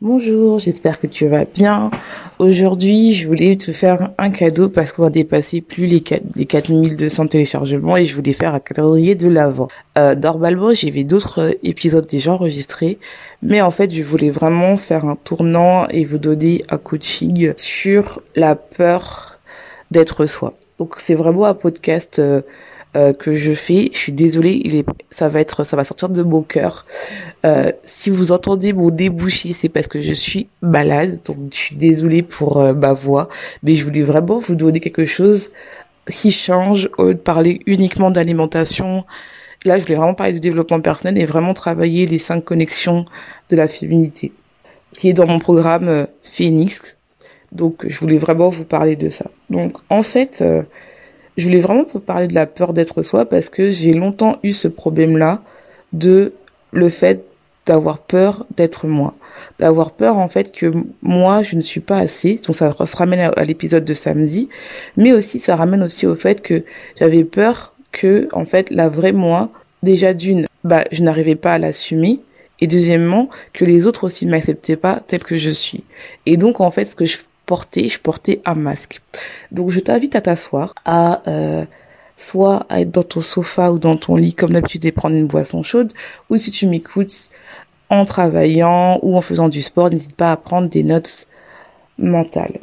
Bonjour, j'espère que tu vas bien. Aujourd'hui, je voulais te faire un cadeau parce qu'on va dépasser plus les, 4, les 4200 téléchargements et je voulais faire un calendrier de l'avant. Euh, normalement, j'avais d'autres épisodes déjà enregistrés, mais en fait, je voulais vraiment faire un tournant et vous donner un coaching sur la peur d'être soi. Donc, c'est vraiment un podcast... Euh, euh, que je fais. Je suis désolée, il est, ça va être, ça va sortir de mon cœur. Euh, si vous entendez mon débouché, c'est parce que je suis malade, donc je suis désolée pour euh, ma voix, mais je voulais vraiment vous donner quelque chose qui change au de parler uniquement d'alimentation. Là, je voulais vraiment parler de développement personnel et vraiment travailler les cinq connexions de la féminité, qui est dans mon programme Phoenix. Donc, je voulais vraiment vous parler de ça. Donc, en fait, je voulais vraiment parler de la peur d'être soi parce que j'ai longtemps eu ce problème-là de le fait d'avoir peur d'être moi. D'avoir peur en fait que moi je ne suis pas assez. Donc ça, se ramène à, l'épisode de samedi, mais aussi ça ramène aussi au fait que j'avais peur que en fait la vraie moi, déjà d'une, bah je n'arrivais pas à l'assumer. Et deuxièmement, que les autres aussi ne m'acceptaient pas tel que je suis. Et donc, en fait, ce que je porter, je portais un masque. Donc je t'invite à t'asseoir, à euh, soit à être dans ton sofa ou dans ton lit comme d'habitude et prendre une boisson chaude, ou si tu m'écoutes en travaillant ou en faisant du sport, n'hésite pas à prendre des notes mentales.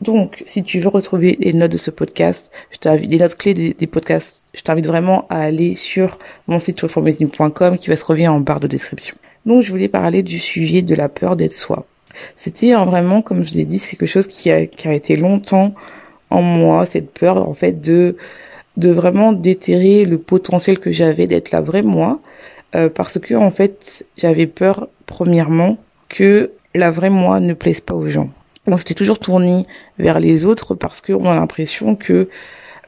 Donc, si tu veux retrouver les notes de ce podcast, je t'invite, les notes clés des, podcasts, je t'invite vraiment à aller sur mon site transformisme.com qui va se retrouver en barre de description. Donc, je voulais parler du sujet de la peur d'être soi. C'était vraiment, comme je l'ai dit, c'est quelque chose qui a, qui a été longtemps en moi, cette peur en fait de de vraiment déterrer le potentiel que j'avais d'être la vraie moi, euh, parce que en fait j'avais peur premièrement que la vraie moi ne plaise pas aux gens. On s'était toujours tourné vers les autres parce qu'on a l'impression que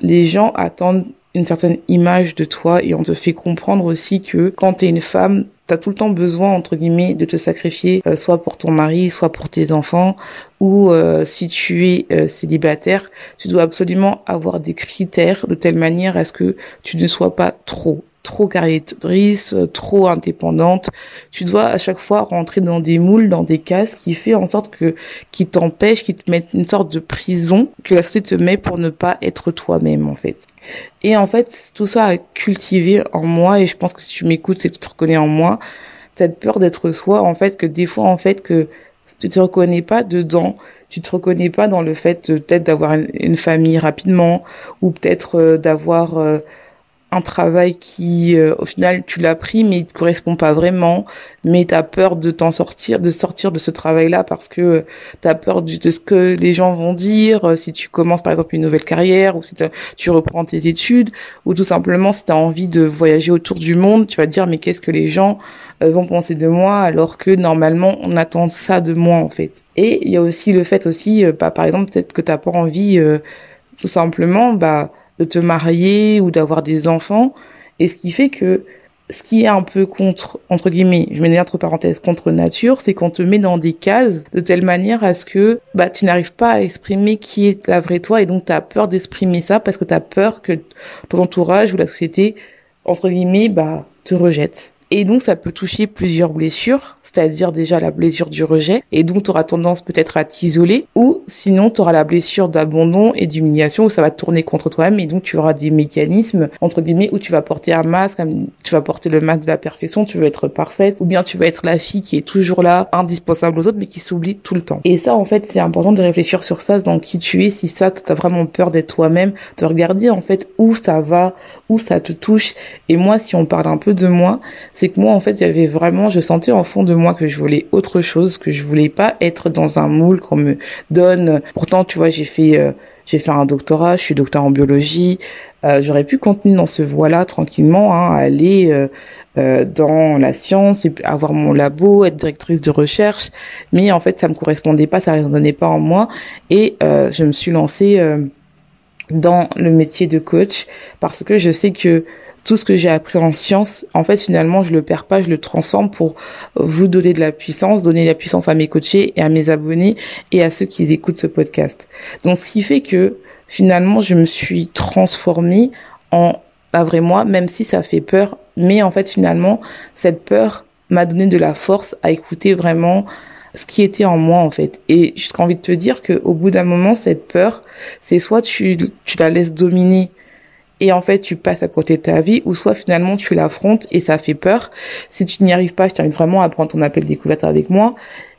les gens attendent une certaine image de toi et on te fait comprendre aussi que quand tu es une femme, tu as tout le temps besoin entre guillemets de te sacrifier euh, soit pour ton mari, soit pour tes enfants ou euh, si tu es euh, célibataire, tu dois absolument avoir des critères de telle manière à ce que tu ne sois pas trop trop caractériste, trop indépendante. Tu dois à chaque fois rentrer dans des moules, dans des cases qui fait en sorte que, qui t'empêche, qui te met une sorte de prison que la société te met pour ne pas être toi-même, en fait. Et en fait, tout ça a cultivé en moi, et je pense que si tu m'écoutes, c'est que tu te reconnais en moi, cette peur d'être soi, en fait, que des fois, en fait, que tu te reconnais pas dedans, tu te reconnais pas dans le fait peut-être d'avoir une famille rapidement, ou peut-être euh, d'avoir euh, un travail qui euh, au final tu l'as pris mais il te correspond pas vraiment. Mais tu as peur de t'en sortir de sortir de ce travail là parce que euh, tu as peur de, ce que les gens vont dire euh, si tu commences par exemple une nouvelle carrière ou si tu reprends tes études ou tout simplement si tu as envie de voyager autour du monde tu vas dire mais qu'est-ce que les gens vont penser de moi alors que normalement on attend ça de moi en fait. Et il y a aussi le fait aussi bah, par exemple peut-être que tu pas envie tout simplement bah de te marier ou d'avoir des enfants. Et ce qui fait que ce qui est un peu contre, entre guillemets, je mets entre parenthèses, contre nature, c'est qu'on te met dans des cases de telle manière à ce que bah, tu n'arrives pas à exprimer qui est la vraie toi et donc tu as peur d'exprimer ça parce que tu as peur que ton entourage ou la société, entre guillemets, bah, te rejette. Et donc, ça peut toucher plusieurs blessures, c'est-à-dire déjà la blessure du rejet, et donc tu auras tendance peut-être à t'isoler, ou sinon tu auras la blessure d'abandon et d'humiliation où ça va tourner contre toi-même, et donc tu auras des mécanismes, entre guillemets, où tu vas porter un masque, tu vas porter le masque de la perfection, tu veux être parfaite, ou bien tu vas être la fille qui est toujours là, indispensable aux autres, mais qui s'oublie tout le temps. Et ça, en fait, c'est important de réfléchir sur ça, dans qui tu es, si ça, t'as vraiment peur d'être toi-même, de regarder, en fait, où ça va, où ça te touche. Et moi, si on parle un peu de moi, c'est que moi, en fait, j'avais vraiment, je sentais en fond de moi que je voulais autre chose, que je voulais pas être dans un moule qu'on me donne. Pourtant, tu vois, j'ai fait, euh, j'ai fait un doctorat, je suis docteur en biologie. Euh, j'aurais pu continuer dans ce voie-là tranquillement, hein, aller euh, dans la science, avoir mon labo, être directrice de recherche, mais en fait ça me correspondait pas, ça résonnait pas en moi, et je me suis lancée dans le métier de coach parce que je sais que tout ce que j'ai appris en science, en fait, finalement, je le perds pas, je le transforme pour vous donner de la puissance, donner de la puissance à mes coachés et à mes abonnés et à ceux qui écoutent ce podcast. Donc, ce qui fait que finalement, je me suis transformée en la vraie moi, même si ça fait peur. Mais en fait, finalement, cette peur m'a donné de la force à écouter vraiment ce qui était en moi en fait. Et j'ai envie de te dire que au bout d'un moment, cette peur, c'est soit tu, tu la laisses dominer et en fait tu passes à côté de ta vie ou soit finalement tu l'affrontes et ça fait peur. Si tu n'y arrives pas, je t'invite vraiment à prendre ton appel découverte avec moi.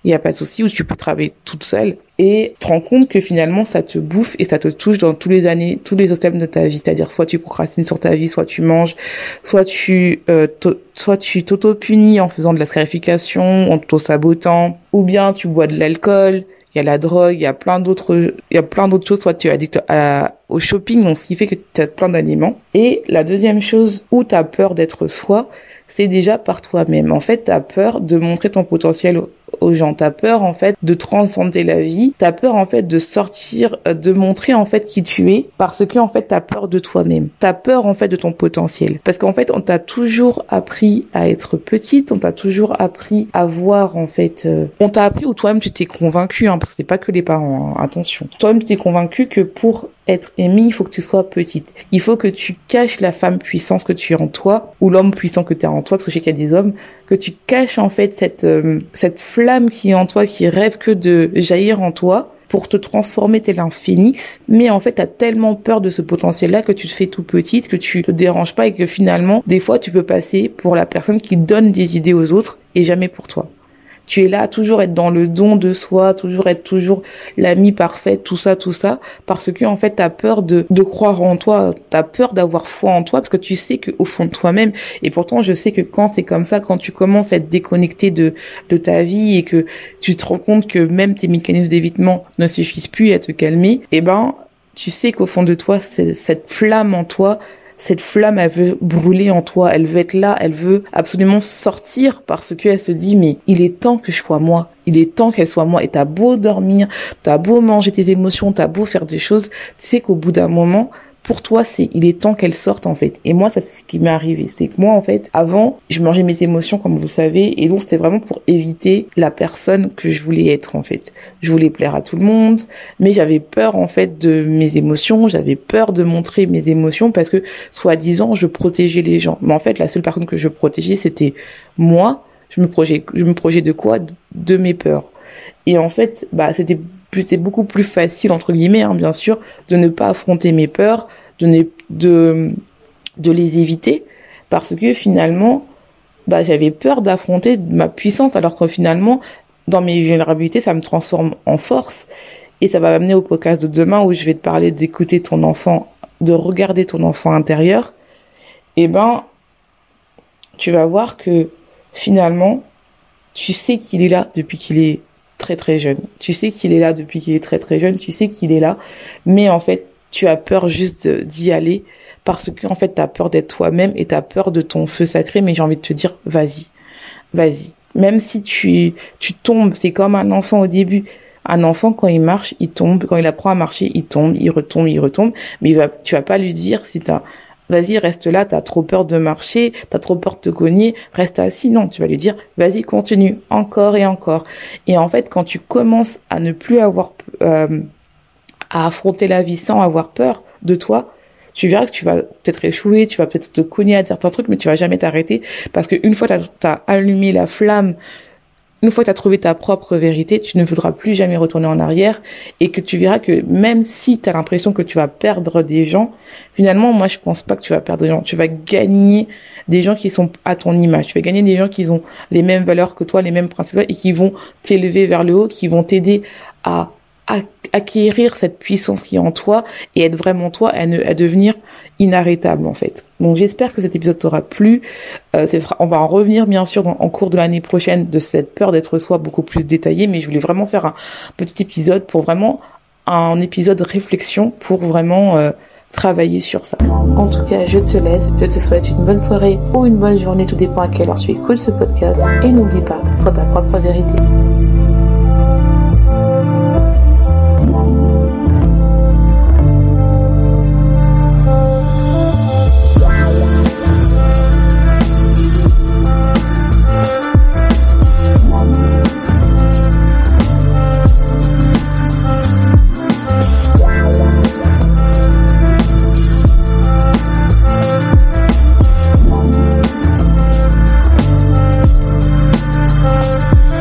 Il n'y a pas de souci où tu peux travailler toute seule et te rends compte que finalement ça te bouffe et ça te touche dans tous les années, tous les systèmes de ta vie. C'est-à-dire soit tu procrastines sur ta vie, soit tu manges, soit tu euh, soit tu t'auto-punis en faisant de la scarification, en t'auto-sabotant, ou bien tu bois de l'alcool, il y a la drogue, il y a plein d'autres, il y a plein d'autres choses. Soit tu es addict à, au shopping, donc ce qui fait que tu as plein d'aliments. Et la deuxième chose où tu as peur d'être soi, c'est déjà par toi-même. En fait, tu as peur de montrer ton potentiel aux gens. T'as peur en fait de transcender la vie. T'as peur en fait de sortir, euh, de montrer en fait qui tu es parce que en fait t'as peur de toi-même. T'as peur en fait de ton potentiel parce qu'en fait on t'a toujours appris à être petite. On t'a toujours appris à voir en fait. Euh, on t'a appris ou toi-même tu t'es convaincu hein, parce que c'est pas que les parents. Hein, attention. Toi-même tu t'es convaincu que pour être aimé, il faut que tu sois petite. Il faut que tu caches la femme puissante que tu es en toi ou l'homme puissant que tu as en toi parce que je sais qu'il y a des hommes que tu caches en fait cette euh, cette flamme qui est en toi qui rêve que de jaillir en toi pour te transformer tel un phénix, mais en fait, tu as tellement peur de ce potentiel-là que tu te fais tout petite, que tu te déranges pas et que finalement, des fois, tu veux passer pour la personne qui donne des idées aux autres et jamais pour toi tu es là toujours être dans le don de soi, toujours être toujours l'ami parfait, tout ça, tout ça, parce que en fait t'as peur de, de croire en toi, t'as peur d'avoir foi en toi, parce que tu sais que au fond de toi-même, et pourtant je sais que quand t'es comme ça, quand tu commences à être déconnecté de de ta vie et que tu te rends compte que même tes mécanismes d'évitement ne suffisent plus à te calmer, eh ben tu sais qu'au fond de toi, cette flamme en toi, cette flamme, elle veut brûler en toi, elle veut être là, elle veut absolument sortir parce qu'elle se dit, mais il est temps que je sois moi, il est temps qu'elle soit moi. Et t'as beau dormir, t'as beau manger tes émotions, t'as beau faire des choses, tu sais qu'au bout d'un moment, pour toi, c'est il est temps qu'elle sorte en fait. Et moi, c'est ce qui m'est arrivé. C'est que moi, en fait, avant, je mangeais mes émotions comme vous savez, et donc c'était vraiment pour éviter la personne que je voulais être en fait. Je voulais plaire à tout le monde, mais j'avais peur en fait de mes émotions. J'avais peur de montrer mes émotions parce que soi-disant, je protégeais les gens. Mais en fait, la seule personne que je protégeais, c'était moi. Je me projetais, je me projetais de quoi? De mes peurs. Et en fait, bah, c'était c'était beaucoup plus facile entre guillemets hein, bien sûr de ne pas affronter mes peurs de ne, de de les éviter parce que finalement bah j'avais peur d'affronter ma puissance alors que finalement dans mes vulnérabilités ça me transforme en force. Et ça va m'amener au podcast de demain où je vais te parler d'écouter ton enfant de regarder ton enfant intérieur. Et eh ben tu vas voir que finalement tu sais qu'il est là depuis qu'il est très très jeune. Tu sais qu'il est là depuis qu'il est très très jeune, tu sais qu'il est là, mais en fait, tu as peur juste d'y aller parce que en fait, tu as peur d'être toi-même et tu as peur de ton feu sacré, mais j'ai envie de te dire vas-y. Vas-y. Même si tu tu tombes, c'est comme un enfant au début. Un enfant quand il marche, il tombe, quand il apprend à marcher, il tombe, il retombe, il retombe, mais tu vas pas lui dire si tu vas-y, reste là, t'as trop peur de marcher, t'as trop peur de te cogner, reste assis. Non, tu vas lui dire, vas-y, continue, encore et encore. Et en fait, quand tu commences à ne plus avoir, euh, à affronter la vie sans avoir peur de toi, tu verras que tu vas peut-être échouer, tu vas peut-être te cogner à certains trucs, mais tu vas jamais t'arrêter parce qu'une fois que tu as allumé la flamme une fois que tu as trouvé ta propre vérité, tu ne voudras plus jamais retourner en arrière et que tu verras que même si tu as l'impression que tu vas perdre des gens, finalement, moi, je pense pas que tu vas perdre des gens. Tu vas gagner des gens qui sont à ton image. Tu vas gagner des gens qui ont les mêmes valeurs que toi, les mêmes principes et qui vont t'élever vers le haut, qui vont t'aider à acquérir cette puissance qui est en toi et être vraiment toi à, devenir inarrêtable en fait. Donc j'espère que cet épisode t'aura plu. Euh, on va en revenir bien sûr en cours de l'année prochaine de cette peur d'être soi beaucoup plus détaillée, mais je voulais vraiment faire un petit épisode pour vraiment un épisode réflexion pour vraiment euh, travailler sur ça. En tout cas, je te laisse. Je te souhaite une bonne soirée ou une bonne journée, tout dépend à quelle heure tu écoutes ce podcast. Et n'oublie pas, sois ta propre vérité.